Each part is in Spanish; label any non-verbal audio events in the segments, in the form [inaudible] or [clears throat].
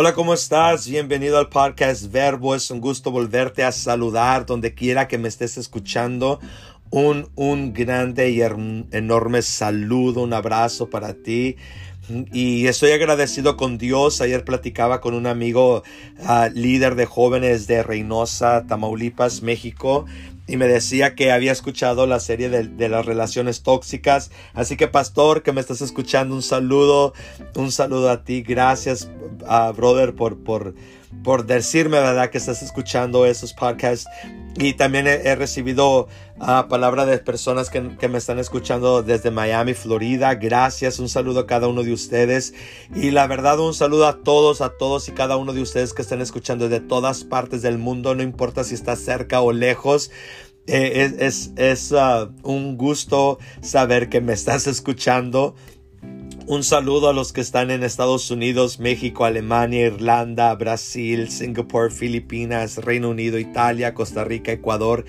Hola, ¿cómo estás? Bienvenido al podcast Verbo. Es un gusto volverte a saludar donde quiera que me estés escuchando. Un, un grande y enorme saludo, un abrazo para ti. Y estoy agradecido con Dios. Ayer platicaba con un amigo ah, líder de jóvenes de Reynosa, Tamaulipas, México y me decía que había escuchado la serie de, las relaciones tóxicas. Así que pastor, que me estás escuchando, un saludo, un saludo a ti. Gracias, uh, brother, por, por, por decirme, ¿verdad? Que estás escuchando esos podcasts. Y también he, recibido uh, palabra de personas que, que, me están escuchando desde Miami, Florida. Gracias, un saludo a cada uno de ustedes. Y la verdad, un saludo a todos, a todos y cada uno de ustedes que están escuchando de todas partes del mundo. No importa si está cerca o lejos. Eh, es, es, uh, un gusto saber que me estás escuchando. Un saludo a los que están en Estados Unidos, México, Alemania, Irlanda, Brasil, Singapur, Filipinas, Reino Unido, Italia, Costa Rica, Ecuador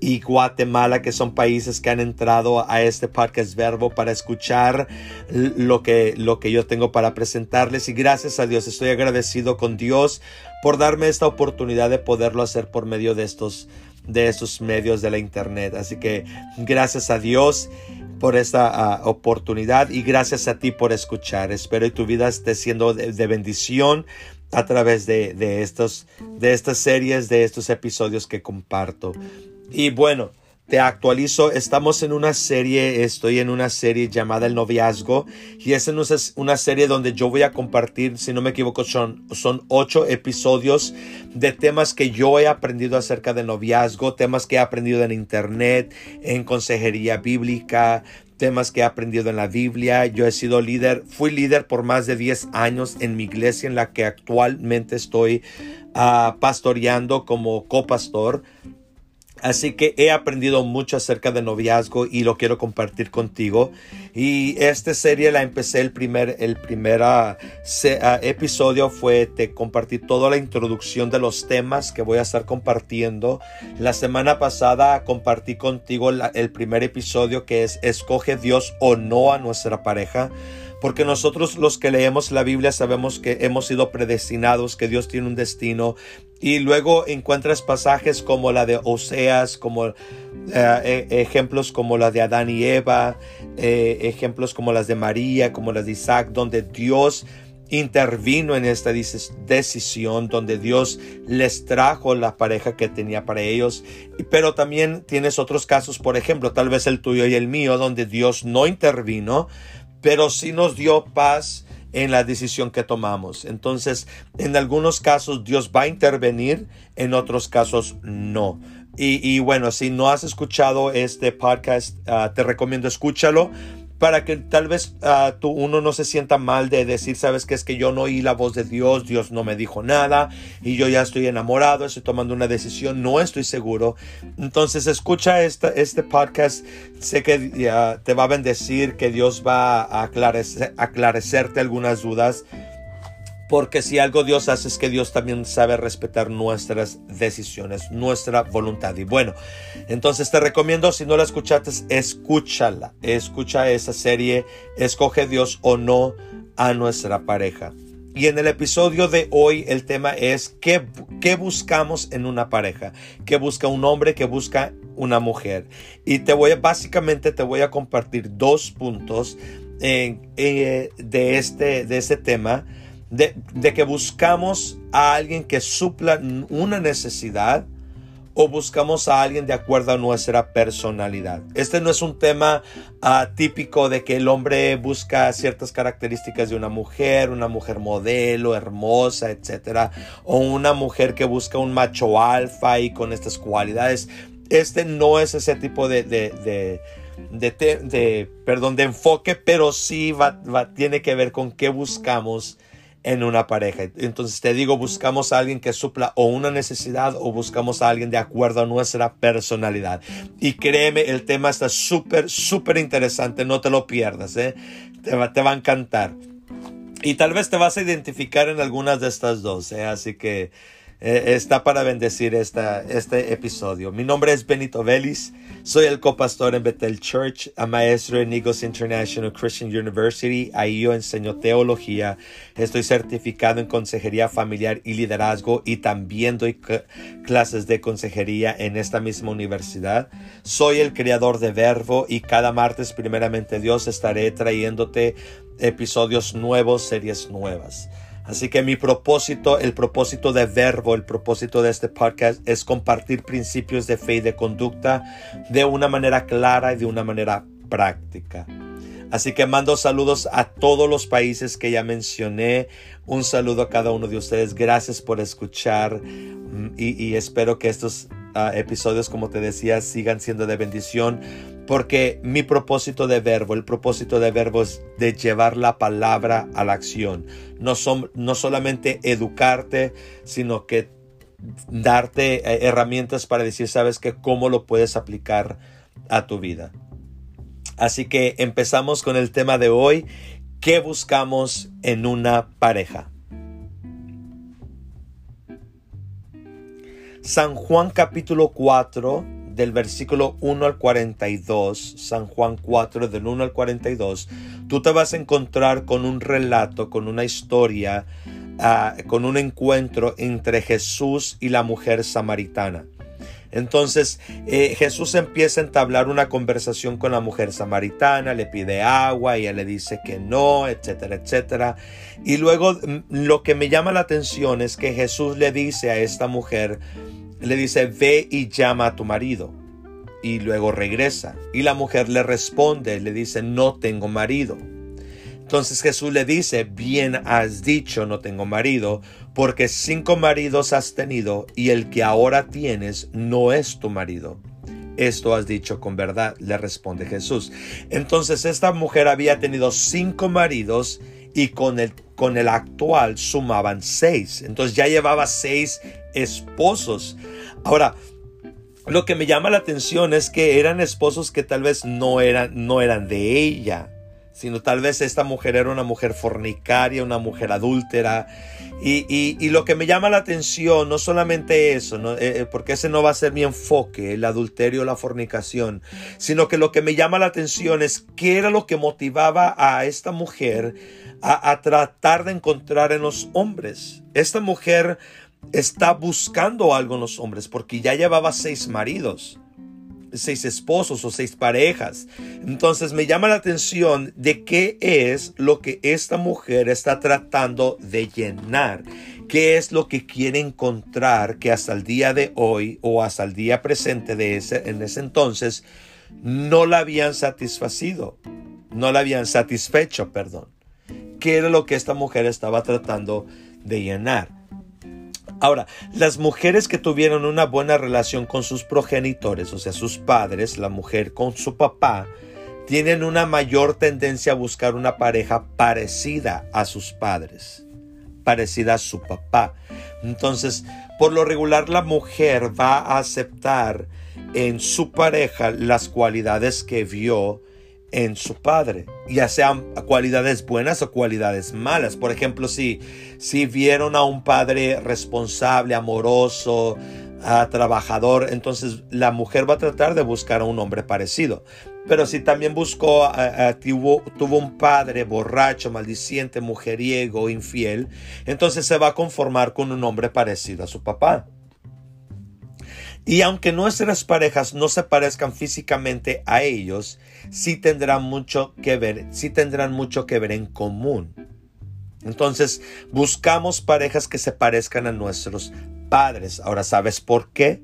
y Guatemala, que son países que han entrado a este podcast verbo para escuchar lo que, lo que yo tengo para presentarles. Y gracias a Dios, estoy agradecido con Dios por darme esta oportunidad de poderlo hacer por medio de estos de esos medios de la internet. Así que gracias a Dios por esta ah, oportunidad y gracias a ti por escuchar. Espero que tu vida esté siendo de, bendición a través de, de, estos, de estas series, de estos episodios que comparto. Y bueno, te actualizo, estamos en una serie, estoy en una serie llamada El Noviazgo y es una serie donde yo voy a compartir, si no me equivoco, son, son ocho episodios de temas que yo he aprendido acerca del noviazgo, temas que he aprendido en internet, en consejería bíblica, temas que he aprendido en la Biblia. Yo he sido líder, fui líder por más de 10 años en mi iglesia en la que actualmente estoy uh, pastoreando como copastor. Así que he aprendido mucho acerca de noviazgo y lo quiero compartir contigo. Y esta serie la empecé el primer, el primer ah, episodio fue te compartí toda la introducción de los temas que voy a estar compartiendo. La semana pasada compartí contigo el primer episodio que es escoge Dios o no a nuestra pareja porque nosotros los que leemos la Biblia sabemos que hemos sido predestinados, que Dios tiene un destino, y luego encuentras pasajes como la de Oseas, como eh, e, ejemplos como la de Adán y Eva, eh, ejemplos como las de María, como las de Isaac, donde Dios intervino en esta decisión donde Dios les trajo la pareja que tenía para ellos. Pero también tienes otros casos, por ejemplo, tal vez el tuyo y el mío, donde Dios no intervino, pero sí nos dio paz en la decisión que tomamos. Entonces, en algunos casos Dios va a intervenir, en otros casos no. Y, bueno, si no has escuchado este podcast, ah, te recomiendo escúchalo para que tal vez uh, tú, uno no se sienta mal de decir, sabes que es que yo no oí la voz de Dios, Dios no me dijo nada y yo ya estoy enamorado, estoy tomando una decisión, no estoy seguro. Entonces escucha esta, este podcast, sé que te va a bendecir, que Dios va a aclarecer, aclarecerte algunas dudas porque si algo Dios hace es que Dios también sabe respetar nuestras decisiones, nuestra voluntad. Y bueno, entonces te recomiendo, si no la escuchaste, escúchala. Escucha esa serie, escoge Dios o no a nuestra pareja. Y en el episodio de hoy el tema es ¿qué, qué buscamos en una pareja? ¿Qué busca un hombre? ¿Qué busca una mujer? Y te voy a, básicamente te voy a compartir dos puntos de, este, de este tema de, que buscamos a alguien que supla una necesidad o buscamos a alguien de acuerdo a nuestra personalidad. Este no es un tema ah, típico de que el hombre busca ciertas características de una mujer, una mujer modelo, hermosa, etcétera, o una mujer que busca un macho alfa y con estas cualidades. Este no es ese tipo de, de, de, perdón, de enfoque, pero sí va, tiene que ver con qué buscamos en una pareja. Entonces te digo, buscamos a alguien que supla o una necesidad o buscamos a alguien de acuerdo a nuestra personalidad. Y créeme, el tema está súper, súper interesante, no te lo pierdas, ¿eh? te, va, te va a encantar. Y tal vez te vas a identificar en algunas de estas dos, ¿eh? así que eh, está para bendecir esta, este episodio. Mi nombre es Benito Vélez, soy el copastor en Bethel Church, maestro en Eagles International Christian University. Ahí yo enseño teología, estoy certificado en consejería familiar y liderazgo y también doy clases de consejería en esta misma universidad. Soy el creador de Verbo y cada martes, primeramente Dios, estaré trayéndote episodios nuevos, series nuevas. Así que mi propósito, el propósito de Verbo, el propósito de este podcast es compartir principios de fe y de conducta de una manera clara y de una manera práctica. Así que mando saludos a todos los países que ya mencioné. Un saludo a cada uno de ustedes. Gracias por escuchar mm, y, espero que estos ah, episodios, como te decía, sigan siendo de bendición porque mi propósito de verbo, el propósito de verbo es de llevar la palabra a la acción. No, son, no solamente educarte, sino que darte eh, herramientas para decir, sabes que cómo lo puedes aplicar a tu vida. Así que empezamos con el tema de hoy, ¿qué buscamos en una pareja? San Juan capítulo 4 del versículo 1 al 42, San Juan 4 del 1 al 42, tú te vas a encontrar con un relato, con una historia, ah, con un encuentro entre Jesús y la mujer samaritana. Entonces eh, Jesús empieza a entablar una conversación con la mujer samaritana, le pide agua, ella le dice que no, etcétera, etcétera. Y luego mm, lo que me llama la atención es que Jesús le dice a esta mujer, le dice, ve y llama a tu marido. Y luego regresa. Y la mujer le responde, le dice, no tengo marido. Entonces Jesús le dice, bien has dicho, no tengo marido, porque cinco maridos has tenido y el que ahora tienes no es tu marido. Esto has dicho con verdad, le responde Jesús. Entonces esta mujer había tenido cinco maridos y con el, con el actual sumaban seis. Entonces ya llevaba seis esposos. Ahora, lo que me llama la atención es que eran esposos que tal vez no eran, no eran de ella, sino tal vez esta mujer era una mujer fornicaria, una mujer adúltera. Y, lo que me llama la atención, no solamente eso, eh, eh, porque ese no va a ser mi enfoque, el adulterio, la fornicación, sino que lo que me llama la atención es qué era lo que motivaba a esta mujer a, a tratar de encontrar en los hombres. Esta mujer está buscando algo en los hombres porque ya llevaba seis maridos, seis esposos o seis parejas. Entonces me llama la atención de qué es lo que esta mujer está tratando de llenar. ¿Qué es lo que quiere encontrar que hasta el día de hoy o hasta el día presente de ese, en ese entonces no la habían satisfacido? No la habían satisfecho, perdón. ¿Qué era lo que esta mujer estaba tratando de llenar? Ahora, las mujeres que tuvieron una buena relación con sus progenitores, o sea, sus padres, la mujer con su papá, tienen una mayor tendencia a buscar una pareja parecida a sus padres, parecida a su papá. Entonces, por lo regular, la mujer va a aceptar en su pareja las cualidades que vio en su padre, ya sean cualidades buenas o cualidades malas. Por ejemplo, si, si vieron a un padre responsable, amoroso, ah, trabajador, entonces la mujer va a tratar de buscar a un hombre parecido. Pero si también buscó, ah, ah, tuvo, tuvo un padre borracho, maldiciente, mujeriego, infiel, entonces se va a conformar con un hombre parecido a su papá. Y aunque nuestras parejas no se parezcan físicamente a ellos, sí tendrán mucho que ver, sí tendrán mucho que ver en común. Entonces, buscamos parejas que se parezcan a nuestros padres. Ahora, ¿sabes por qué?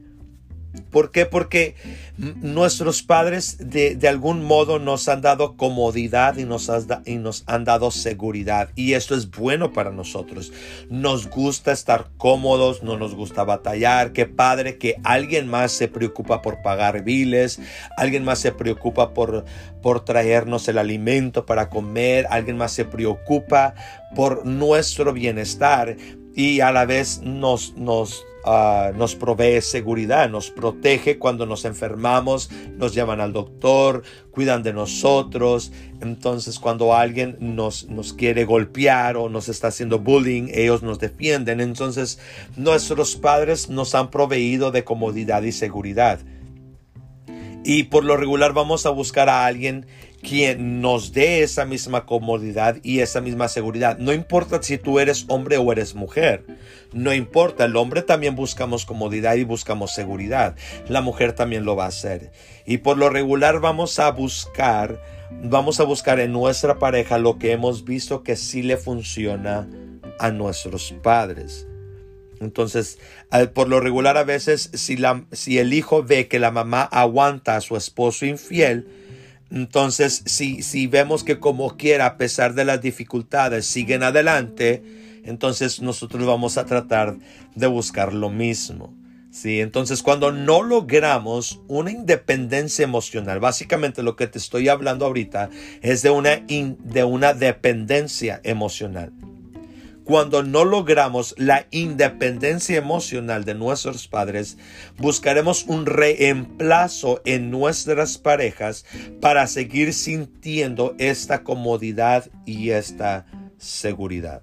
¿Por qué? Porque nuestros padres de, algún modo nos han dado comodidad y nos, y nos han dado seguridad. Y esto es bueno para nosotros. Nos gusta estar cómodos, no nos gusta batallar. Qué padre que alguien más se preocupa por pagar biles, alguien más se preocupa por, por traernos el alimento para comer, alguien más se preocupa por nuestro bienestar y a la vez nos, nos ah, nos provee seguridad, nos protege cuando nos enfermamos, nos llevan al doctor, cuidan de nosotros. Entonces cuando alguien nos, nos quiere golpear o nos está haciendo bullying, ellos nos defienden. Entonces nuestros padres nos han proveído de comodidad y seguridad. Y por lo regular vamos a buscar a alguien quien nos dé esa misma comodidad y esa misma seguridad. No importa si tú eres hombre o eres mujer. No importa, el hombre también buscamos comodidad y buscamos seguridad. La mujer también lo va a hacer. Y por lo regular vamos a buscar, vamos a buscar en nuestra pareja lo que hemos visto que sí le funciona a nuestros padres. Entonces, por lo regular a veces, si, la, si el hijo ve que la mamá aguanta a su esposo infiel, entonces si, si vemos que como quiera, a pesar de las dificultades, siguen adelante, entonces nosotros vamos a tratar de buscar lo mismo. ¿sí? Entonces, cuando no logramos una independencia emocional, básicamente lo que te estoy hablando ahorita es de una, de una dependencia emocional cuando no logramos la independencia emocional de nuestros padres, buscaremos un reemplazo en nuestras parejas para seguir sintiendo esta comodidad y esta seguridad.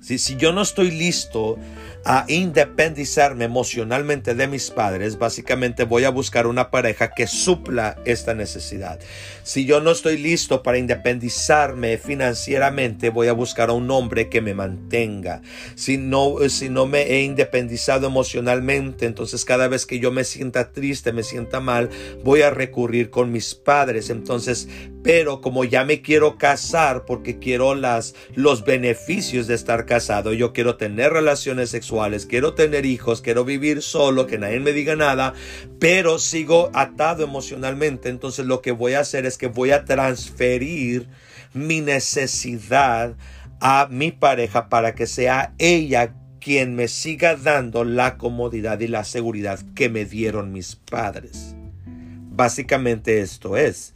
Si, si yo no estoy listo a independizarme emocionalmente de mis padres, básicamente voy a buscar una pareja que supla esta necesidad. Si yo no estoy listo para independizarme financieramente, voy a buscar a un hombre que me mantenga. Si no, si no me he independizado emocionalmente, entonces cada vez que yo me sienta triste, me sienta mal, voy a recurrir con mis padres. Entonces, pero como ya me quiero casar porque quiero las, los beneficios de estar casado, yo quiero tener relaciones sexuales, quiero tener hijos, quiero vivir solo, que nadie me diga nada, pero sigo atado emocionalmente. Entonces lo que voy a hacer es que voy a transferir mi necesidad a mi pareja para que sea ella quien me siga dando la comodidad y la seguridad que me dieron mis padres. Básicamente esto es.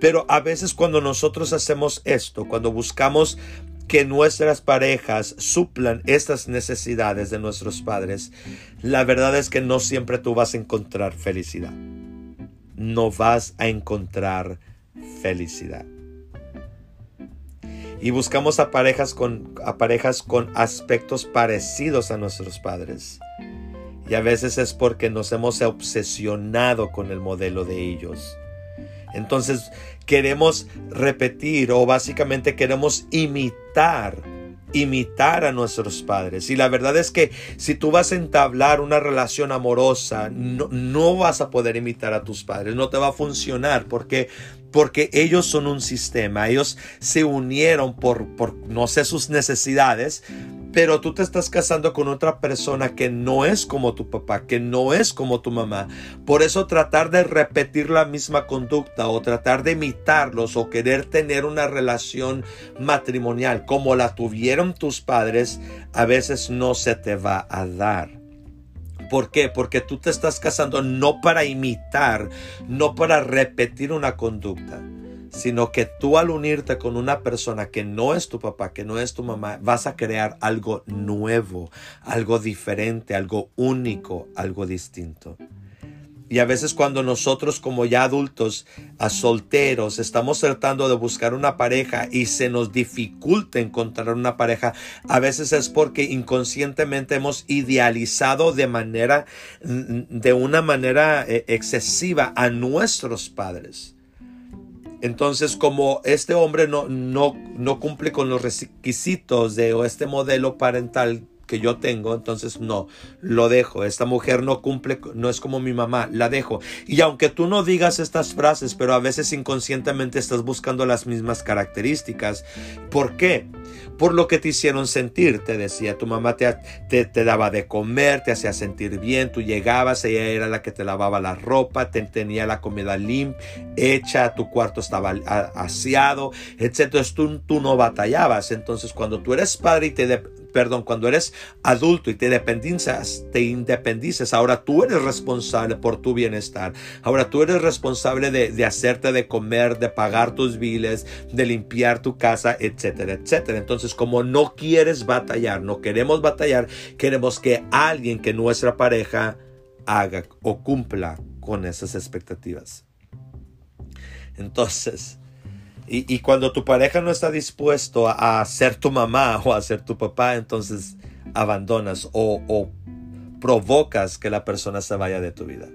Pero a veces cuando nosotros hacemos esto, cuando buscamos que nuestras parejas suplan estas necesidades de nuestros padres, la verdad es que no siempre tú vas a encontrar felicidad. No vas a encontrar felicidad. Y buscamos a parejas con, a parejas con aspectos parecidos a nuestros padres. Y a veces es porque nos hemos obsesionado con el modelo de ellos. Entonces queremos repetir o básicamente queremos imitar imitar a nuestros padres. Y la verdad es que si tú vas a entablar una relación amorosa, no, no, vas a poder imitar a tus padres, no te va a funcionar porque porque ellos son un sistema, ellos se unieron por, por no sé sus necesidades, pero tú te estás casando con otra persona que no es como tu papá, que no es como tu mamá. Por eso tratar de repetir la misma conducta o tratar de imitarlos o querer tener una relación matrimonial como la tuvieron tus padres, a veces no se te va a dar. ¿Por qué? Porque tú te estás casando no para imitar, no para repetir una conducta sino que tú al unirte con una persona que no es tu papá, que no es tu mamá, vas a crear algo nuevo, algo diferente, algo único, algo distinto. Y a veces cuando nosotros como ya adultos, a solteros, estamos tratando de buscar una pareja y se nos dificulta encontrar una pareja, a veces es porque inconscientemente hemos idealizado de manera, de una manera eh, excesiva a nuestros padres. Entonces, como este hombre no, no, no cumple con los requisitos de este modelo parental que yo tengo, entonces no, lo dejo. Esta mujer no cumple, no es como mi mamá, la dejo. Y aunque tú no digas estas frases, pero a veces inconscientemente estás buscando las mismas características. ¿Por qué? Por lo que te hicieron sentir, te decía, tu mamá te, te, daba de comer, te hacía sentir bien, tú llegabas, ella era la que te lavaba la ropa, te tenía la comida limpia, hecha, tu cuarto estaba aseado, etc. Tú, tú no batallabas. Entonces, cuando tú eres padre y te, perdón, cuando eres adulto y te independizas, te independizas, ahora tú eres responsable por tu bienestar. Ahora tú eres responsable de, de hacerte de comer, de pagar tus biles, de limpiar tu casa, etcétera, etcétera. Entonces, como no quieres batallar, no queremos batallar, queremos que alguien que nuestra pareja haga o cumpla con esas expectativas. Entonces, y, cuando tu pareja no está dispuesto a, ser tu mamá [laughs] o a ser tu papá, entonces abandonas o, o provocas que la persona se vaya de tu vida.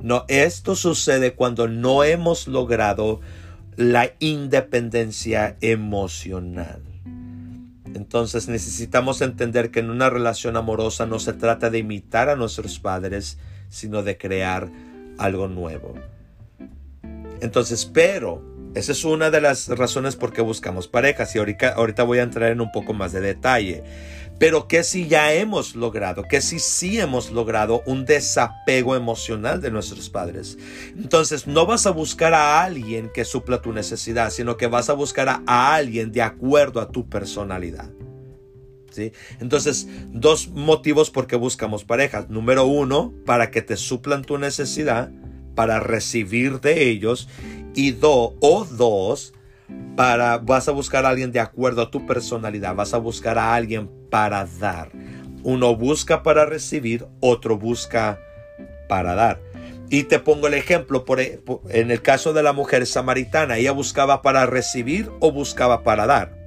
No, esto sucede cuando no hemos logrado la independencia emocional. Entonces necesitamos entender que en una relación amorosa no se trata de imitar a nuestros padres, sino de crear algo nuevo. Entonces, pero esa es una de las razones por qué buscamos parejas y ahorita, ahorita voy a entrar en un poco más de detalle. Pero que si ya hemos logrado, que si sí hemos logrado un desapego emocional de nuestros padres. Entonces no vas a buscar a alguien que supla tu necesidad, sino que vas a buscar a, alguien de acuerdo a tu personalidad. ¿Sí? Entonces, dos motivos por qué buscamos parejas. Número uno, para que te suplan tu necesidad, para recibir de ellos y dos o dos para vas a buscar a alguien de acuerdo a tu personalidad, vas a buscar a alguien para dar. Uno busca para recibir, otro busca para dar. Y te pongo el ejemplo, por, e, en el caso de la mujer samaritana, ella buscaba para recibir o buscaba para dar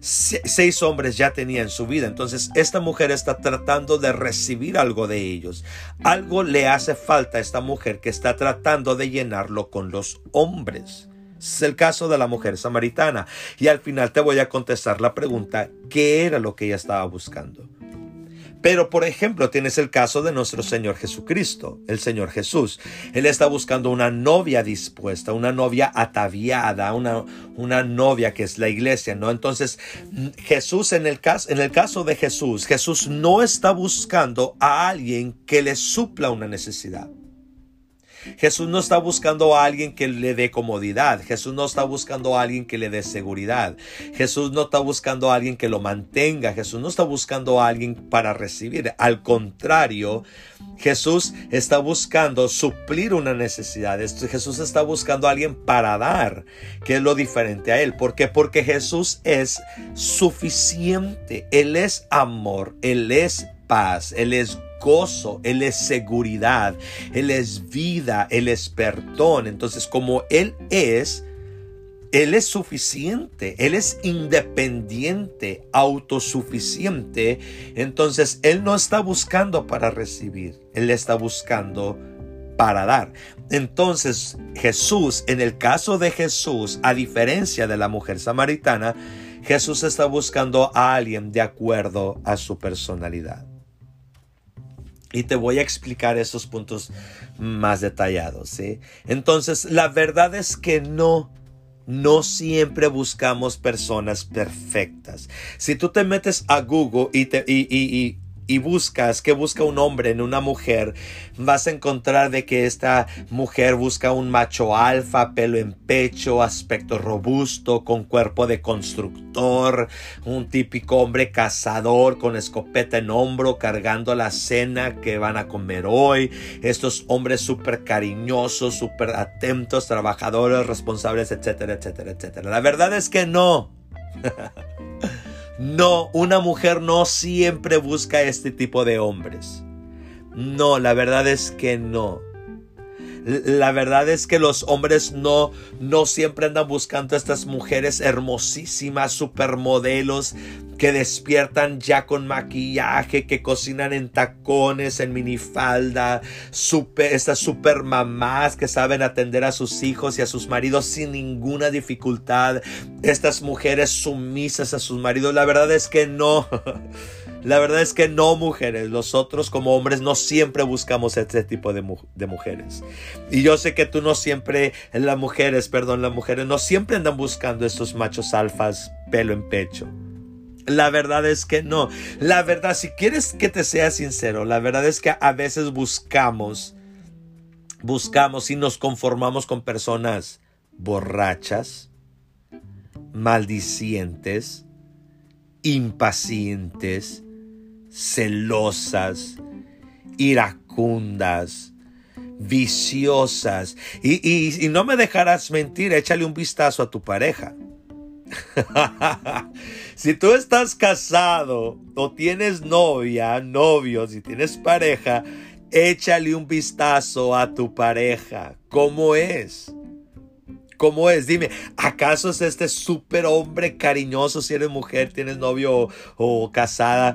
seis hombres ya tenía en su vida. Entonces esta mujer está tratando de recibir algo de ellos. Algo le hace falta a esta mujer que está tratando de llenarlo con los hombres. Es el caso de la mujer samaritana. Y al final te voy a contestar la pregunta, ¿qué era lo que ella estaba buscando? Pero, por ejemplo, tienes el caso de nuestro Señor Jesucristo, el Señor Jesús. Él está buscando una novia dispuesta, una novia ataviada, una, una novia que es la iglesia, ¿no? Entonces, Jesús, en el, caso, en el caso de Jesús, Jesús no está buscando a alguien que le supla una necesidad. Jesús no está buscando a alguien que le dé comodidad. Jesús no está buscando a alguien que le dé seguridad. Jesús no está buscando a alguien que lo mantenga. Jesús no está buscando a alguien para recibir. Al contrario, Jesús está buscando suplir una necesidad. Jesús está buscando a alguien para dar, que es lo diferente a Él. ¿Por qué? Porque Jesús es suficiente. Él es amor. Él es paz. Él es gozo, Él es seguridad, Él es vida, Él es perdón. Entonces, como Él es, Él es suficiente, Él es independiente, autosuficiente. Entonces, Él no está buscando para recibir, Él está buscando para dar. Entonces, Jesús, en el caso de Jesús, a diferencia de la mujer samaritana, Jesús está buscando a alguien de acuerdo a su personalidad. Y te voy a explicar esos puntos más detallados. ¿sí? Entonces, la verdad es que no, no siempre buscamos personas perfectas. Si tú te metes a Google y, te, y, y y buscas que busca un hombre en una mujer, vas a encontrar de que esta mujer busca un macho alfa, pelo en pecho, aspecto robusto, con cuerpo de constructor, un típico hombre cazador con escopeta en hombro, cargando la cena que van a comer hoy. Estos hombres súper cariñosos, súper atentos, trabajadores, responsables, etcétera, etcétera, etcétera. La verdad es que no. [laughs] No, una mujer no siempre busca este tipo de hombres. No, la verdad es que no. La verdad es que los hombres no, no siempre andan buscando a estas mujeres hermosísimas, supermodelos, que despiertan ya con maquillaje, que cocinan en tacones, en minifalda, super, estas super mamás que saben atender a sus hijos y a sus maridos sin ninguna dificultad, estas mujeres sumisas a sus maridos. La verdad es que no. [laughs] La verdad es que no, mujeres. Nosotros como hombres no siempre buscamos este tipo de, mujeres. Y yo sé que tú no siempre, las mujeres, perdón, las mujeres no siempre andan buscando estos machos alfas pelo en pecho. La verdad es que no. La verdad, si quieres que te sea sincero, la verdad es que a veces buscamos, buscamos y nos conformamos con personas borrachas, maldicientes, impacientes, celosas, iracundas, viciosas. Y, y, no me dejarás mentir, échale un vistazo a tu pareja. [laughs] si tú estás casado o tienes novia, novio, si tienes pareja, échale un vistazo a tu pareja. ¿Cómo es? ¿Cómo es? Dime, ¿acaso es este súper hombre cariñoso si eres mujer, tienes novio o, casada?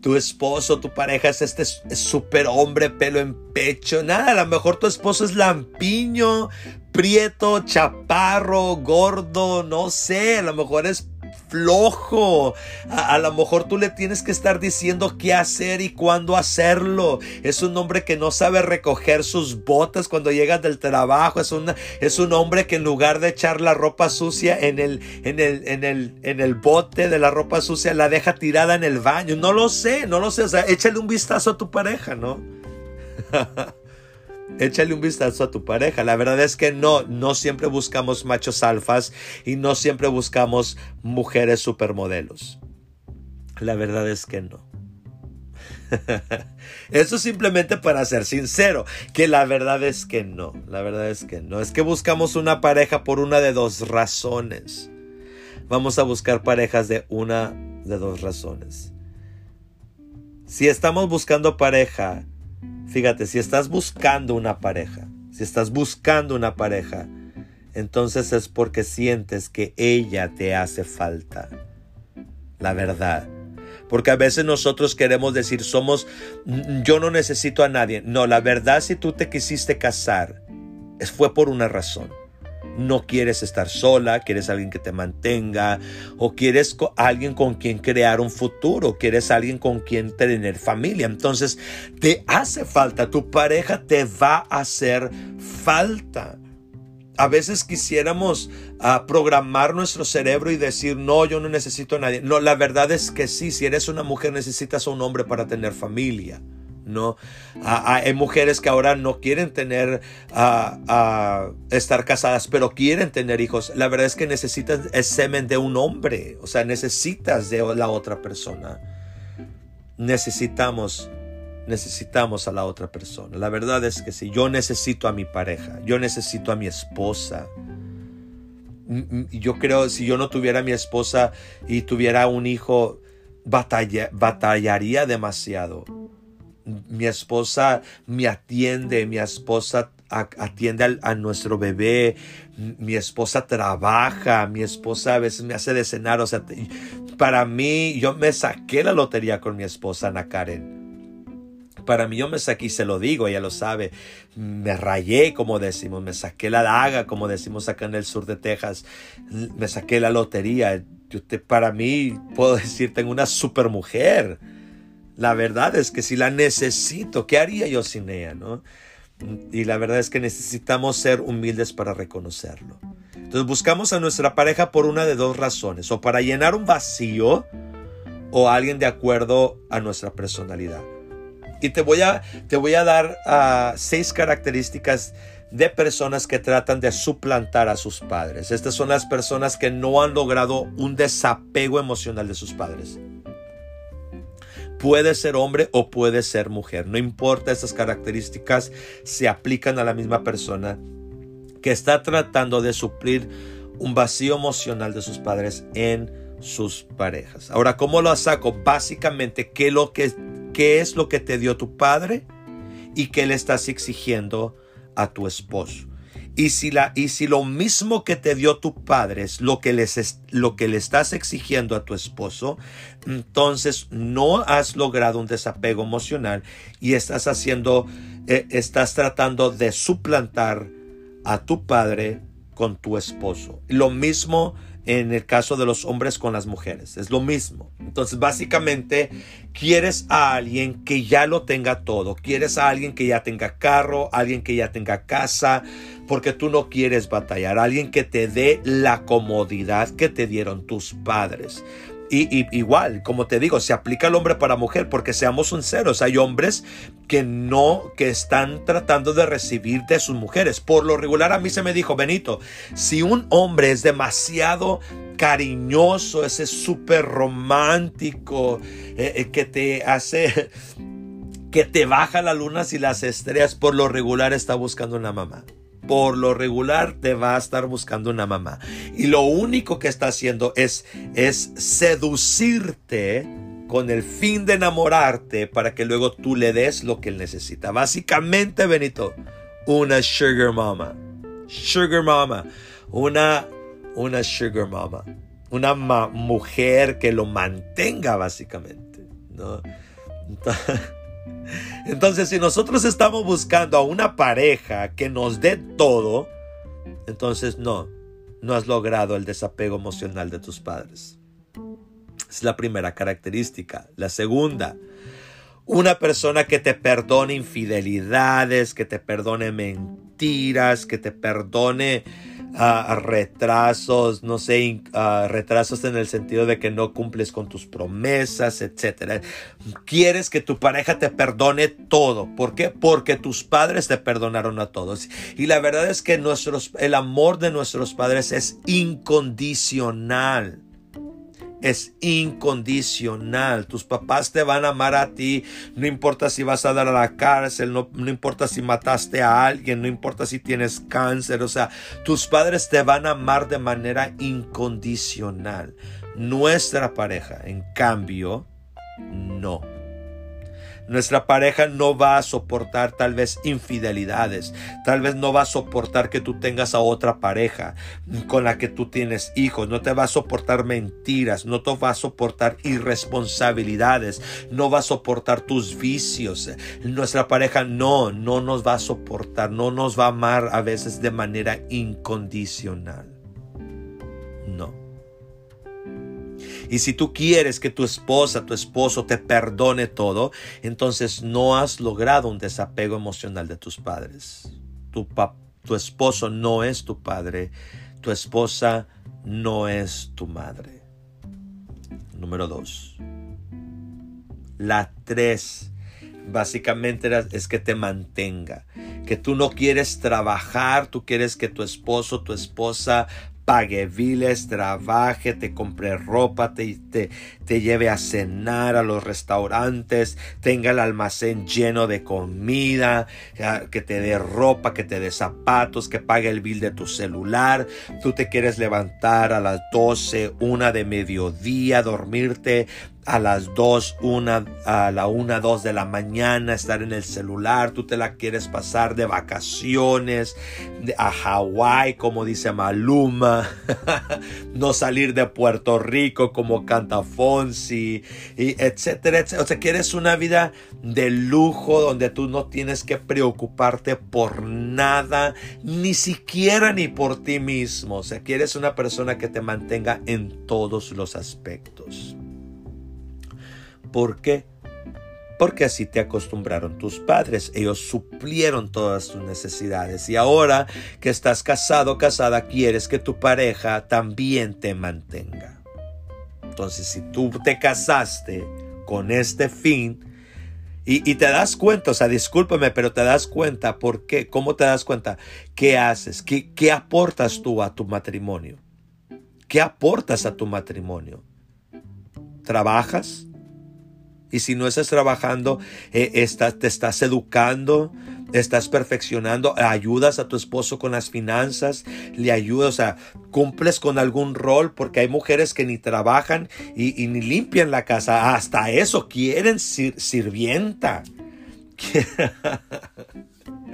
tu esposo, tu pareja es este súper hombre pelo en pecho. Nada, a lo mejor tu esposo es lampiño, prieto, chaparro, gordo, no sé, a lo mejor es flojo. A, lo mejor tú le tienes que estar diciendo qué hacer y cuándo hacerlo. Es un hombre que no sabe recoger sus botas cuando llega del trabajo. Es, es un hombre que en lugar de echar la ropa sucia en el, en, el, en, el, en el bote de la ropa sucia, la deja tirada en el baño. No lo sé, no lo sé. O sea, échale un vistazo a tu pareja, ¿no? [laughs] Échale un vistazo a tu pareja. La verdad es que no, no siempre buscamos machos alfas y no siempre buscamos mujeres supermodelos. La verdad es que no. [laughs] Eso simplemente para ser sincero, que la verdad es que no, la verdad es que no. Es que buscamos una pareja por una de dos razones. Vamos a buscar parejas de una de dos razones. Si estamos buscando pareja Fíjate, si estás buscando una pareja, si estás buscando una pareja, entonces es porque sientes que ella te hace falta. La verdad. Porque a veces nosotros queremos decir, somos, yo no necesito a nadie. No, la verdad si tú te quisiste casar, fue por una razón no quieres estar sola, quieres alguien que te mantenga, o quieres alguien con quien crear un futuro, quieres alguien con quien tener familia. Entonces, te hace falta, tu pareja te va a hacer falta. A veces quisiéramos ah, programar nuestro cerebro y decir, no, yo no necesito a nadie. No, la verdad es que sí, si eres una mujer necesitas a un hombre para tener familia. ¿No? hay mujeres que ahora no quieren tener, estar casadas, pero quieren tener hijos. La verdad es que necesitas el semen de un hombre, o sea, necesitas de la otra persona. Necesitamos, necesitamos a la otra persona. La verdad es que si yo necesito a mi pareja, yo necesito a mi esposa. Yo creo, si yo no tuviera mi esposa y tuviera un hijo, batallaría demasiado mi esposa me atiende, mi esposa atiende a, nuestro bebé, mi esposa trabaja, mi esposa a veces me hace de cenar, o sea, para mí yo me saqué la lotería con mi esposa Ana Karen. Para mí yo me saqué, y se lo digo, ella lo sabe, me rayé, como decimos, me saqué la daga, como decimos acá en el sur de Texas, me saqué la lotería. para mí, puedo decir, tengo una super mujer la verdad es que si la necesito, ¿qué haría yo sin ella? ¿no? Y la verdad es que necesitamos ser humildes para reconocerlo. Entonces buscamos a nuestra pareja por una de dos razones, o para llenar un vacío o alguien de acuerdo a nuestra personalidad. Y te voy a, te voy a dar uh, seis características de personas que tratan de suplantar a sus padres. Estas son las personas que no han logrado un desapego emocional de sus padres. Puede ser hombre o puede ser mujer. No importa, esas características se aplican a la misma persona que está tratando de suplir un vacío emocional de sus padres en sus parejas. Ahora, ¿cómo lo saco? Básicamente, ¿qué, lo qué es lo que te dio tu padre y qué le estás exigiendo a tu esposo? Y si, la, y si lo mismo que te dio tu padre es lo que, lo que le estás exigiendo a tu esposo, entonces no has logrado un desapego emocional y estás haciendo, eh, estás tratando de suplantar a tu padre con tu esposo. Lo mismo en el caso de los hombres con las mujeres. Es lo mismo. Entonces, básicamente, quieres a alguien que ya lo tenga todo. Quieres a alguien que ya tenga carro, alguien que ya tenga casa, porque tú no quieres batallar. Alguien que te dé la comodidad que te dieron tus padres. Y, igual, como te digo, se aplica al hombre para mujer, porque seamos sinceros, hay hombres que no, que están tratando de recibir de sus mujeres. Por lo regular a mí se me dijo, Benito, si un hombre es demasiado cariñoso, ese súper romántico eh, eh, que te hace, [laughs] que te baja las lunas y las estrellas, por lo regular está buscando una mamá. Por lo regular te va a estar buscando una mamá. Y lo único que está haciendo es, es seducirte con el fin de enamorarte para que luego tú le des lo que él necesita. Básicamente, Benito, una sugar mama. Sugar mama. Una, una sugar mama. Una mujer que lo mantenga básicamente. ¿no? Entonces, si nosotros estamos buscando a una pareja que nos dé todo, entonces no, no has logrado el desapego emocional de tus padres. Es la primera característica. La segunda, una persona que te perdone infidelidades, que te perdone mentiras, que te perdone uh, retrasos, no sé, uh, retrasos en el sentido de que no cumples con tus promesas, etc. Quieres que tu pareja te perdone todo. ¿Por qué? Porque tus padres te perdonaron a todos. Y la verdad es que nuestros, el amor de nuestros padres es incondicional es incondicional. Tus papás te van a amar a ti, no importa si vas a dar a la cárcel, no, no, importa si mataste a alguien, no importa si tienes cáncer, o sea, tus padres te van a amar de manera incondicional. Nuestra pareja, en cambio, no. Nuestra pareja no va a soportar tal vez infidelidades, tal vez no va a soportar que tú tengas a otra pareja con la que tú tienes hijos, no te va a soportar mentiras, no te va a soportar irresponsabilidades, no va a soportar tus vicios. Nuestra pareja no, no nos va a soportar, no nos va a amar a veces de manera incondicional. Y si tú quieres que tu esposa, tu esposo te perdone todo, entonces no has logrado un desapego emocional de tus padres. Tu, esposo no es tu padre, tu esposa no es tu madre. Número dos. La tres básicamente es que te mantenga, que tú no quieres trabajar, tú quieres que tu esposo, tu esposa pague viles, trabaje, te compre ropa, te, te, te, lleve a cenar a los restaurantes, tenga el almacén lleno de comida, que te dé ropa, que te dé zapatos, que pague el bill de tu celular. Tú te quieres levantar a las 12, una de mediodía, dormirte a las 2, una, a la 1, 2 de la mañana, estar en el celular, tú te la quieres pasar de vacaciones a Hawái, como dice Maluma, [laughs] no salir de Puerto Rico como canta Fonsi, y etcétera, etcétera. O sea, quieres una vida de lujo donde tú no tienes que preocuparte por nada, ni siquiera ni por ti mismo. O sea, quieres una persona que te mantenga en todos los aspectos. ¿Por qué? Porque así te acostumbraron tus padres. Ellos suplieron todas tus necesidades. Y ahora que estás casado, casada, quieres que tu pareja también te mantenga. Entonces, si tú te casaste con este fin, y, te das cuenta, o sea, discúlpame, pero te das cuenta, ¿por qué? ¿Cómo te das cuenta? ¿Qué haces? ¿Qué, qué aportas tú a tu matrimonio? ¿Qué aportas a tu matrimonio? ¿Trabajas? Y si no estás trabajando, eh, te estás educando, estás perfeccionando, ayudas a tu esposo con las finanzas, le ayudas, o sea, cumples con algún rol, porque hay mujeres que ni trabajan y, ni limpian la casa, hasta eso quieren sirvienta. [laughs] [laughs]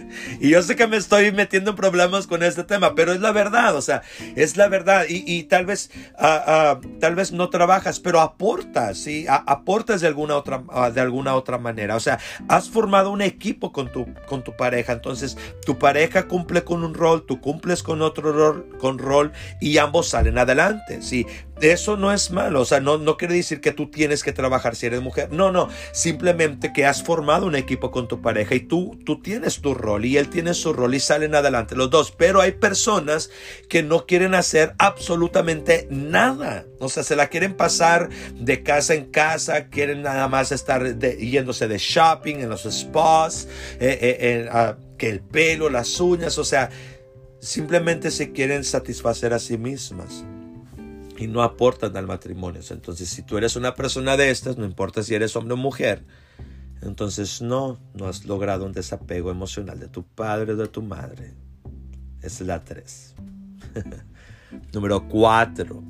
[laughs] Y yo sé que me estoy metiendo en problemas con este tema, pero es la verdad, o sea, es la verdad. Y, tal vez, ah, ah, tal vez no trabajas, pero aportas, ¿sí? aportas de alguna otra, ah, de alguna otra manera. O sea, has formado un equipo con tu, con tu pareja. Entonces, tu pareja cumple con un rol, tú cumples con otro rol, con rol y ambos salen adelante, ¿sí? Eso no es malo, o sea, no, no quiere decir que tú tienes que trabajar si eres mujer. No, no, simplemente que has formado un equipo con tu pareja y tú, tú tienes tu rol y él tiene su rol y salen adelante los dos. Pero hay personas que no quieren hacer absolutamente nada. O sea, se la quieren pasar de casa en casa, quieren nada más estar yéndose de shopping en los spas, eh, eh, ah, que el pelo, las uñas, o sea, simplemente se quieren satisfacer a sí mismas. y no aportan al matrimonio. Entonces, si tú eres una persona de estas, no importa si eres hombre o mujer, entonces no, no has logrado un desapego emocional de tu padre o de tu madre. Es la tres. [laughs] Número cuatro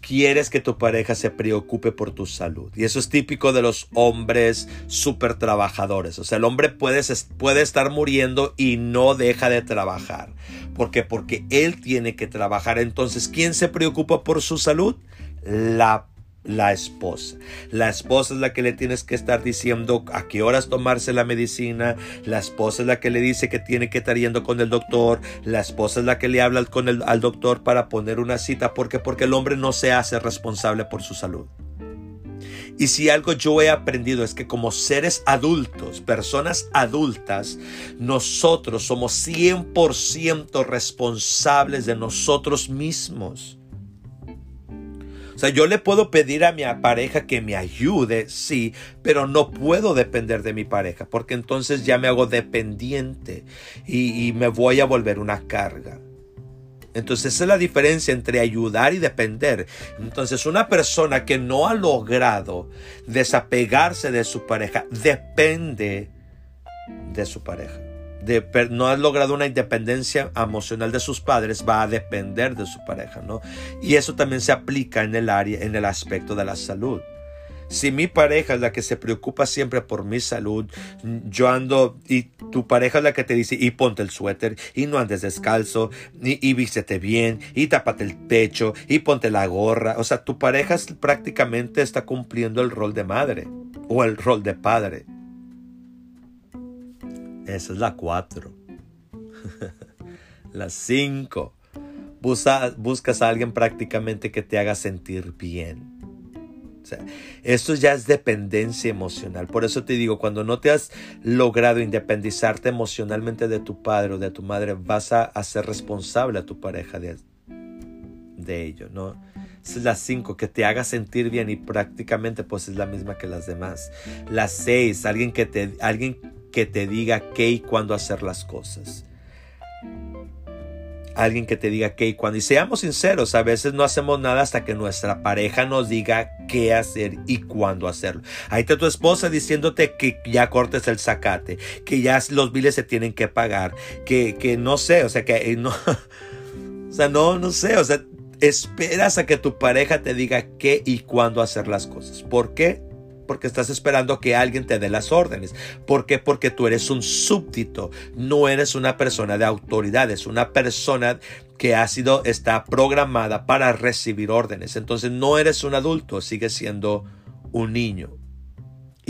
quieres que tu pareja se preocupe por tu salud. Y eso es típico de los hombres súper trabajadores. O sea, el hombre puede, puede estar muriendo y no deja de trabajar. ¿Por qué? Porque él tiene que trabajar. Entonces, ¿quién se preocupa por su salud? La la esposa. La esposa es la que le tienes que estar diciendo a qué horas tomarse la medicina. La esposa es la que le dice que tiene que estar yendo con el doctor. La esposa es la que le habla con el, al doctor para poner una cita. ¿Por qué? Porque el hombre no se hace responsable por su salud. Y si algo yo he aprendido es que como seres adultos, personas adultas, nosotros somos 100% responsables de nosotros mismos. Sea, yo le puedo pedir a mi pareja que me ayude, sí, pero no puedo depender de mi pareja, porque entonces ya me hago dependiente y, me voy a volver una carga. Entonces esa es la diferencia entre ayudar y depender. Entonces una persona que no ha logrado desapegarse de su pareja depende de su pareja no ha logrado una independencia emocional de sus padres, va a depender de su pareja, ¿no? Y eso también se aplica en el área, en el aspecto de la salud. Si mi pareja es la que se preocupa siempre por mi salud, yo ando y tu pareja es la que te dice y ponte el suéter y no andes descalzo y, y vístete bien y tápate el pecho y ponte la gorra. O sea, tu pareja prácticamente está cumpliendo el rol de madre o el rol de padre. Esa es la 4. [laughs] la 5. buscas a alguien prácticamente que te haga sentir bien. esto ya es dependencia emocional. Por eso te digo, cuando no te has logrado independizarte emocionalmente de tu padre o de tu madre, vas a hacer responsable a tu pareja de, de ello, ¿no? Esa es la 5, que te haga sentir bien y prácticamente pues es la misma que las demás. La 6, alguien que te, alguien que te diga qué y cuándo hacer las cosas. Alguien que te diga qué y cuándo. Y seamos sinceros, a veces no hacemos nada hasta que nuestra pareja nos diga qué hacer y cuándo hacerlo. Ahí está tu esposa diciéndote que ya cortes el zacate, que ya los biles se tienen que pagar, que, que no sé, o sea, que eh, no, [laughs] o sea, no, no sé, o sea, esperas a que tu pareja te diga qué y cuándo hacer las cosas. ¿Por qué? Porque estás esperando que alguien te dé las órdenes. ¿Por qué? Porque tú eres un súbdito, no eres una persona de autoridad, es una persona que ha sido, está programada para recibir órdenes. Entonces no eres un adulto, sigues siendo un niño.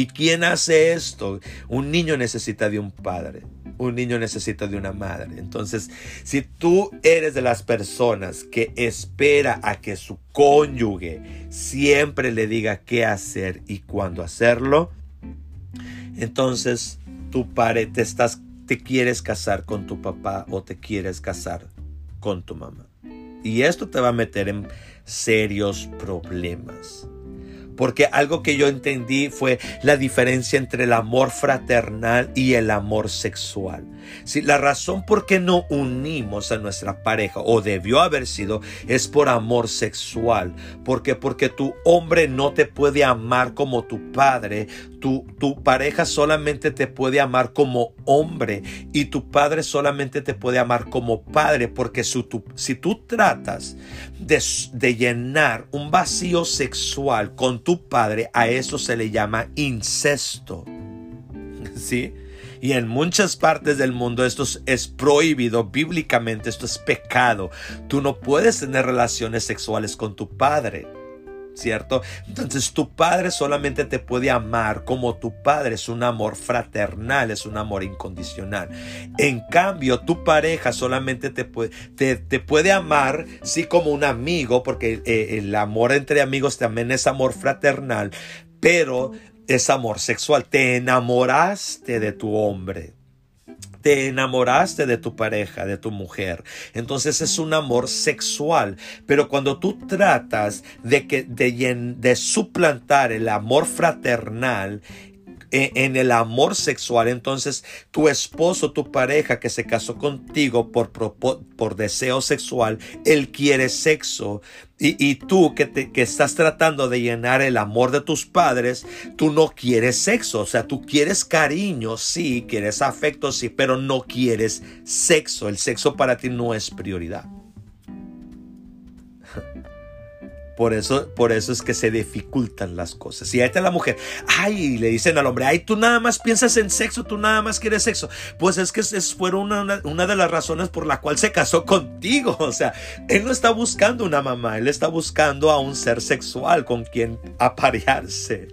¿Y quién hace esto? Un niño necesita de un padre un niño necesita de una madre. Entonces, si tú eres de las personas que espera a que su cónyuge siempre le diga qué hacer y cuándo hacerlo, entonces tu padre estás te quieres casar con tu papá o te quieres casar con tu mamá. Y esto te va a meter en serios problemas. Porque algo que yo entendí fue la diferencia entre el amor fraternal y el amor sexual. Si la razón por qué no unimos a nuestra pareja, o debió haber sido, es por amor sexual. porque Porque tu hombre no te puede amar como tu padre, tu, tu pareja solamente te puede amar como hombre y tu padre solamente te puede amar como padre, porque si tú, tratas de, de llenar un vacío sexual con tu padre, a eso se le llama incesto. [laughs] ¿Sí? Y en muchas partes del mundo esto es prohibido bíblicamente, esto es pecado. Tú no puedes tener relaciones sexuales con tu padre. ¿Cierto? Entonces tu padre solamente te puede amar como tu padre, es un amor fraternal, es un amor incondicional. En cambio, tu pareja solamente te puede, te, puede amar, sí, como un amigo, porque eh, el amor entre amigos también es amor fraternal, pero es amor sexual. Te enamoraste de tu hombre. Te enamoraste de tu pareja, de tu mujer. Entonces es un amor sexual. Pero cuando tú tratas de, que, de, suplantar el amor fraternal en, el amor sexual. Entonces, tu esposo, tu pareja que se casó contigo por, por, deseo sexual, él quiere sexo. Y, tú que, te, que estás tratando de llenar el amor de tus padres, tú no quieres sexo. O sea, tú quieres cariño, sí, quieres afecto, sí, pero no quieres sexo. El sexo para ti no es prioridad. [laughs] Por eso, por eso es que se dificultan las cosas. Y ahí está la mujer, ay, le dicen al hombre, ay, tú nada más piensas en sexo, tú nada más quieres sexo. Pues es que es, fue una, una, de las razones por la cual se casó [laughs] contigo. O sea, él no está buscando una mamá, él está buscando a un ser sexual con quien aparearse.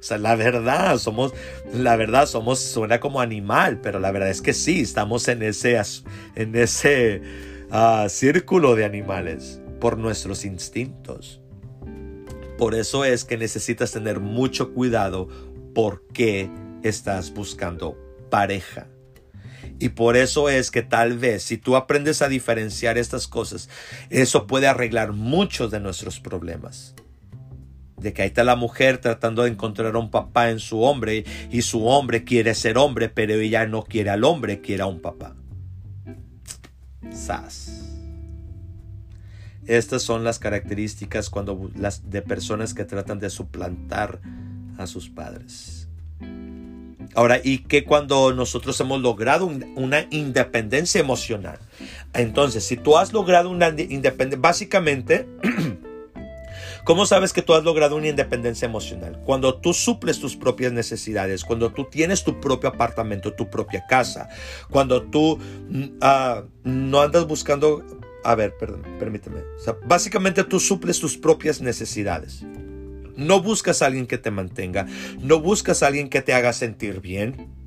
O sea, la verdad, somos, la verdad, somos, suena como animal, pero la verdad es que sí, estamos en ese, en ese ah, círculo de animales por nuestros instintos. Por eso es que necesitas tener mucho cuidado porque estás buscando pareja. Y por eso es que tal vez si tú aprendes a diferenciar estas cosas, eso puede arreglar muchos de nuestros problemas. De que ahí está la mujer tratando de encontrar un papá en su hombre y su hombre quiere ser hombre, pero ella no quiere al hombre, quiere a un papá. Sas. Estas son las características cuando las de personas que tratan de suplantar a sus padres. Ahora, y que cuando nosotros hemos logrado una independencia emocional. Entonces, si tú has logrado una independencia, básicamente, [clears throat] ¿cómo sabes que tú has logrado una independencia emocional? Cuando tú suples tus propias necesidades, cuando tú tienes tu propio apartamento, tu propia casa, cuando tú mm, ah, no andas buscando a ver, permíteme. básicamente tú suples tus propias necesidades. No buscas a alguien que te mantenga, no buscas a alguien que te haga sentir bien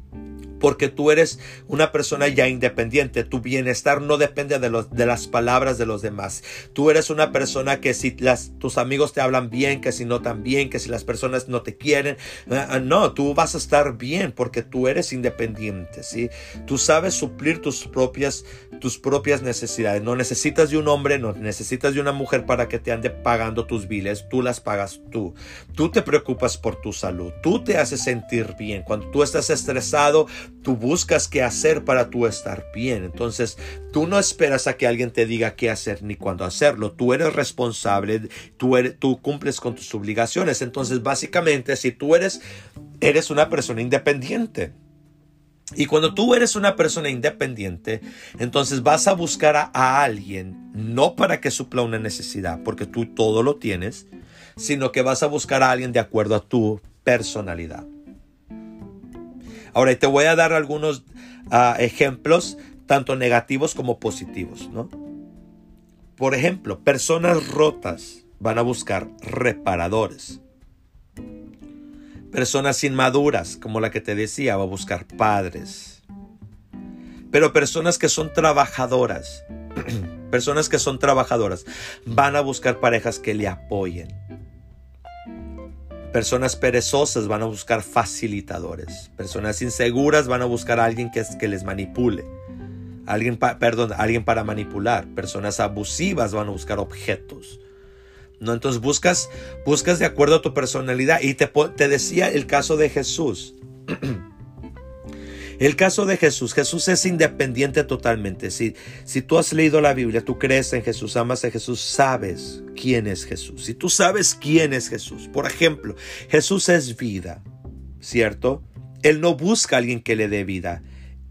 porque tú eres una persona ya independiente. Tu bienestar no depende de, los, de las palabras de los demás. Tú eres una persona que si las, tus amigos te hablan bien, que si no tan bien, que si las personas no te quieren, ah, ah, no, tú vas a estar bien porque tú eres independiente, ¿sí? Tú sabes suplir tus propias, tus propias necesidades. No necesitas de un hombre, no necesitas de una mujer para que te ande pagando tus biles. Tú las pagas tú. Tú te preocupas por tu salud. Tú te haces sentir bien. Cuando tú estás estresado, tú buscas qué hacer para tú estar bien. Entonces, tú no esperas a que alguien te diga qué hacer ni cuándo hacerlo. Tú eres responsable, tú, tú cumples con tus obligaciones. Entonces, básicamente, si tú eres, eres una persona independiente. Y cuando tú eres una persona independiente, entonces vas a buscar a, a, alguien, no para que supla una necesidad, porque tú todo lo tienes, sino que vas a buscar a alguien de acuerdo a tu personalidad. Ahora, te voy a dar algunos ah, ejemplos, tanto negativos como positivos, ¿no? Por ejemplo, personas rotas van a buscar reparadores. Personas inmaduras, como la que te decía, va a buscar padres. Pero personas que son trabajadoras, [clears throat] personas que son trabajadoras, van a buscar parejas que le apoyen. Personas perezosas van a buscar facilitadores. Personas inseguras van a buscar a alguien que, les manipule. Alguien, perdón, alguien para manipular. Personas abusivas van a buscar objetos. ¿No? Entonces buscas, buscas de acuerdo a tu personalidad. Y te, te decía el caso de Jesús. [clears throat] El caso de Jesús, Jesús es independiente totalmente. Si, si tú has leído la Biblia, tú crees en Jesús, amas a Jesús, sabes quién es Jesús. Si tú sabes quién es Jesús, por ejemplo, Jesús es vida, ¿cierto? Él no busca a alguien que le dé vida,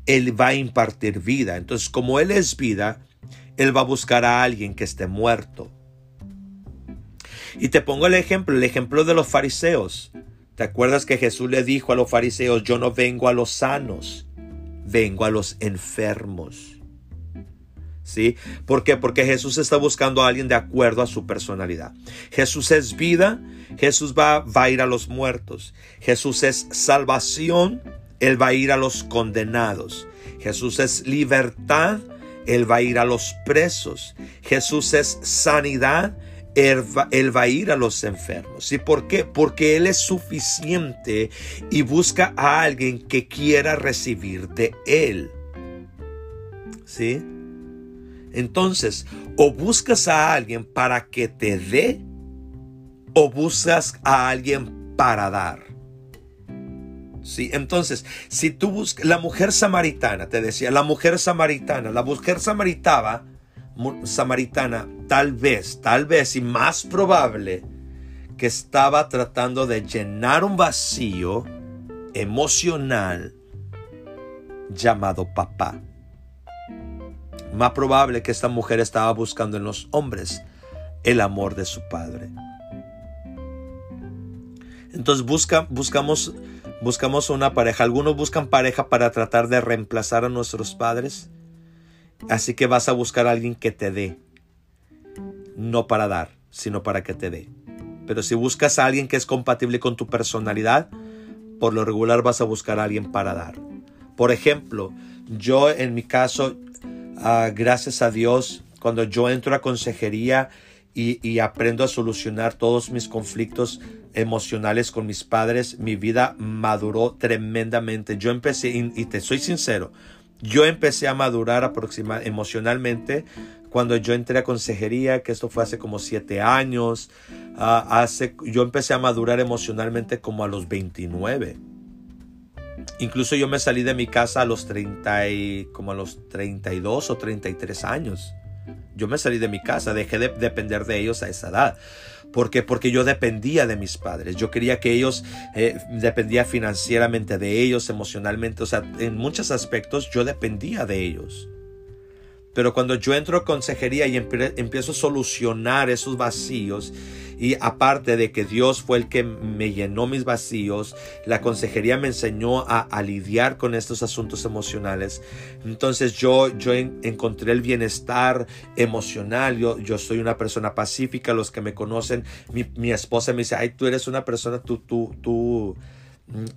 Él va a impartir vida. Entonces, como Él es vida, Él va a buscar a alguien que esté muerto. Y te pongo el ejemplo, el ejemplo de los fariseos. ¿Te acuerdas que Jesús le dijo a los fariseos, yo no vengo a los sanos, vengo a los enfermos? ¿Sí? ¿Por qué? Porque Jesús está buscando a alguien de acuerdo a su personalidad. Jesús es vida, Jesús va, va a ir a los muertos. Jesús es salvación, Él va a ir a los condenados. Jesús es libertad, Él va a ir a los presos. Jesús es sanidad, él va, a ir a los enfermos. ¿Y por qué? Porque Él es suficiente y busca a alguien que quiera recibir de Él. ¿Sí? Entonces, o buscas a alguien para que te dé, o buscas a alguien para dar. Sí, entonces, si tú buscas la mujer samaritana, te decía, la mujer samaritana, la mujer samaritana, samaritana, tal vez, tal vez y más probable que estaba tratando de llenar un vacío emocional llamado papá. Más probable que esta mujer estaba buscando en los hombres el amor de su padre. Entonces busca, buscamos, buscamos una pareja. Algunos buscan pareja para tratar de reemplazar a nuestros padres. Así que vas a buscar a alguien que te dé. No para dar, sino para que te dé. Pero si buscas a alguien que es compatible con tu personalidad, por lo regular vas a buscar a alguien para dar. Por ejemplo, yo en mi caso, ah, gracias a Dios, cuando yo entro a consejería y, aprendo a solucionar todos mis conflictos emocionales con mis padres, mi vida maduró tremendamente. Yo empecé, y, te soy sincero, yo empecé a madurar aproximadamente emocionalmente cuando yo entré a consejería, que esto fue hace como siete años. Hace, yo empecé a madurar emocionalmente como a los 29. Incluso yo me salí de mi casa a los 30 y, como a los 32 o 33 años. Yo me salí de mi casa, dejé de depender de ellos a esa edad. ¿Por qué? Porque yo dependía de mis padres. Yo quería que ellos, eh, dependía financieramente de ellos, emocionalmente. O sea, en muchos aspectos yo dependía de ellos. Pero cuando yo entro a consejería y empiezo a solucionar esos vacíos, y aparte de que Dios fue el que me llenó mis vacíos, la consejería me enseñó a, lidiar con estos asuntos emocionales. Entonces yo, yo encontré el bienestar emocional. Yo, yo soy una persona pacífica. Los que me conocen, mi, mi esposa me dice, ay, tú eres una persona, tú, tú, tú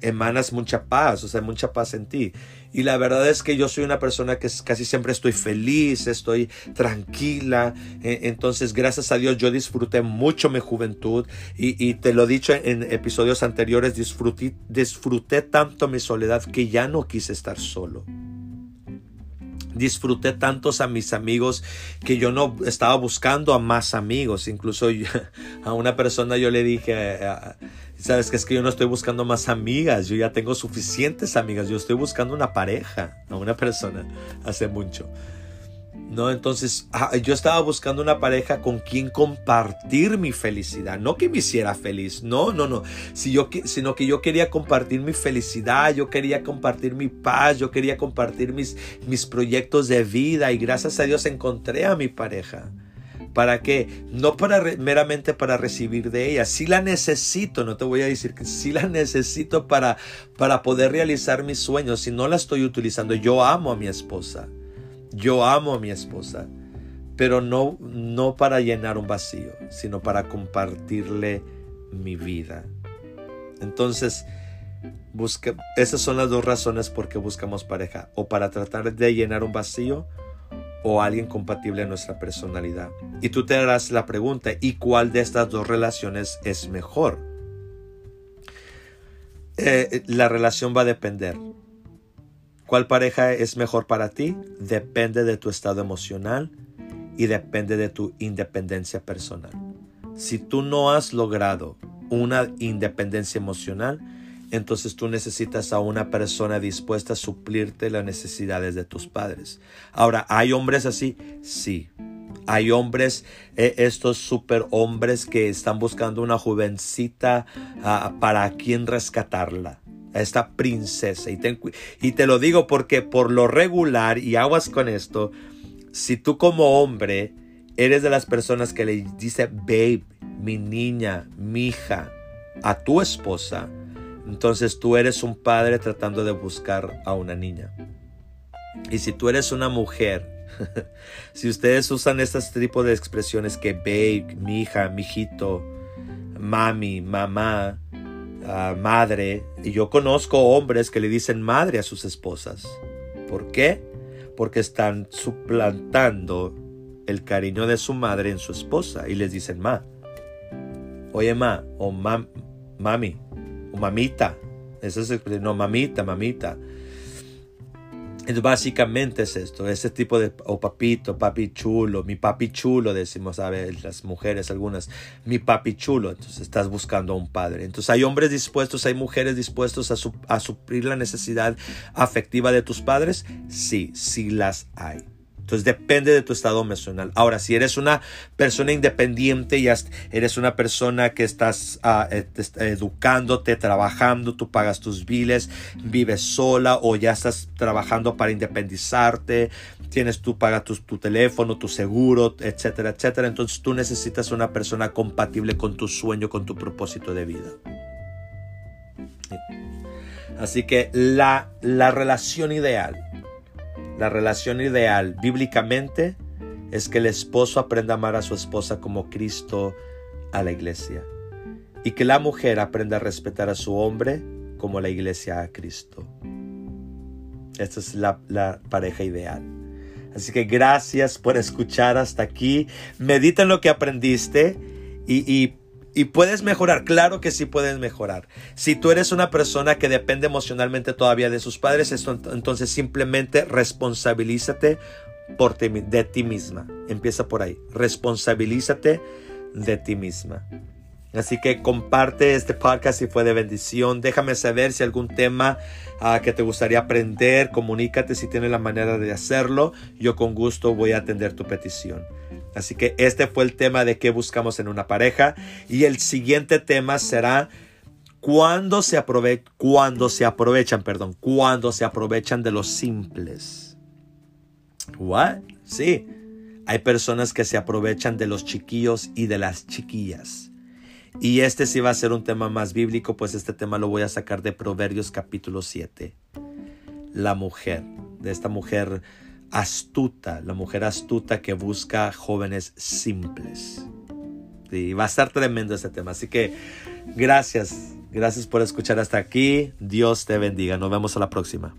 emanas mucha paz, o sea, mucha paz en ti. Y la verdad es que yo soy una persona que casi siempre estoy feliz, estoy tranquila. E, entonces, gracias a Dios, yo disfruté mucho mi juventud y, te lo he dicho en episodios anteriores, disfruté, disfruté tanto mi soledad que ya no quise estar solo disfruté tantos a mis amigos que yo no estaba buscando a más amigos. Incluso [laughs] a una persona yo le dije, Sabes que es que yo no estoy buscando más amigas, yo ya tengo suficientes amigas, yo estoy buscando una pareja, a una persona, hace mucho. No, entonces ah, yo estaba buscando una pareja con quien compartir mi felicidad, no que me hiciera feliz, no, no, no, si yo, sino que yo quería compartir mi felicidad, yo quería compartir mi paz, yo quería compartir mis, mis proyectos de vida y gracias a Dios encontré a mi pareja. ¿Para qué? No para meramente para recibir de ella. Sí la necesito, no te voy a decir que sí la [laughs] necesito para, para poder realizar mis sueños. Si no la estoy utilizando, yo amo a mi esposa. Yo amo a mi esposa. Pero no, no para llenar un vacío, sino para compartirle mi vida. Entonces, esas son las dos razones por qué buscamos pareja. O para tratar de llenar un vacío o alguien compatible a nuestra personalidad. Y tú te harás la pregunta, ¿y cuál de estas dos relaciones es mejor? Eh, la relación va a depender. ¿Cuál pareja es mejor para ti? Depende de tu estado emocional y depende de tu independencia personal. Si tú no has logrado una independencia emocional, entonces tú necesitas a una persona dispuesta a suplirte las necesidades de tus padres. Ahora, ¿hay hombres así? Sí. Hay hombres, eh, estos super hombres que están buscando una jovencita ah, para quien rescatarla. A esta princesa. Y y te lo digo porque por lo regular, y aguas con esto, si tú como hombre eres de las personas que le dice babe, mi niña, mi hija, a tu esposa, entonces tú eres un padre tratando de buscar a una niña. Y si tú eres una mujer, [laughs] si ustedes usan este tipo de expresiones que babe, mi hija, mi hijito, mami, mamá, ah, madre, y yo conozco hombres que le dicen madre a sus esposas. ¿Por qué? Porque están suplantando el cariño de su madre en su esposa y les dicen ma. Oye ma o mami, o mamita. Eso es, no, mamita, mamita. Entonces, básicamente es esto, ese tipo de, o papito, papi chulo, mi papi chulo, decimos a ver, las mujeres algunas, mi papi chulo, entonces estás buscando a un padre. Entonces hay hombres dispuestos, hay mujeres dispuestos a, a suplir la necesidad afectiva de tus padres, sí, sí las hay. Entonces depende de tu estado emocional. Ahora, si eres una persona independiente y eres una persona que estás ah, eh, educándote, trabajando, tú pagas tus biles, vives sola o ya estás trabajando para independizarte, tienes tú pagas tu, teléfono, tu seguro, etcétera, etcétera. Entonces tú necesitas una persona compatible con tu sueño, con tu propósito de vida. Así que la, la relación ideal la relación ideal bíblicamente es que el esposo aprenda a amar a su esposa como Cristo a la iglesia y que la mujer aprenda a respetar a su hombre como la iglesia a Cristo. Esta es la, pareja ideal. Así que gracias por escuchar hasta aquí. Medita en lo que aprendiste y, y y puedes mejorar, claro que sí puedes mejorar. Si tú eres una persona que depende emocionalmente todavía de sus padres, entonces simplemente responsabilízate por de ti misma. Empieza por ahí. Responsabilízate de ti misma. Así que comparte este podcast si fue de bendición. Déjame saber si algún tema ah, que te gustaría aprender. Comunícate si tienes la manera de hacerlo. Yo con gusto voy a atender tu petición. Así que este fue el tema de qué buscamos en una pareja. Y el siguiente tema será cuando se, aprove cuando se aprovechan, perdón, cuando se aprovechan de los simples. What? Sí. Hay personas que se aprovechan de los chiquillos y de las chiquillas. Y este sí va a ser un tema más bíblico, pues este tema lo voy a sacar de Proverbios capítulo 7. La mujer, de esta mujer astuta, la mujer astuta que busca jóvenes simples. Y va a estar tremendo este tema. Así que gracias, gracias por escuchar hasta aquí. Dios te bendiga. Nos vemos a la próxima.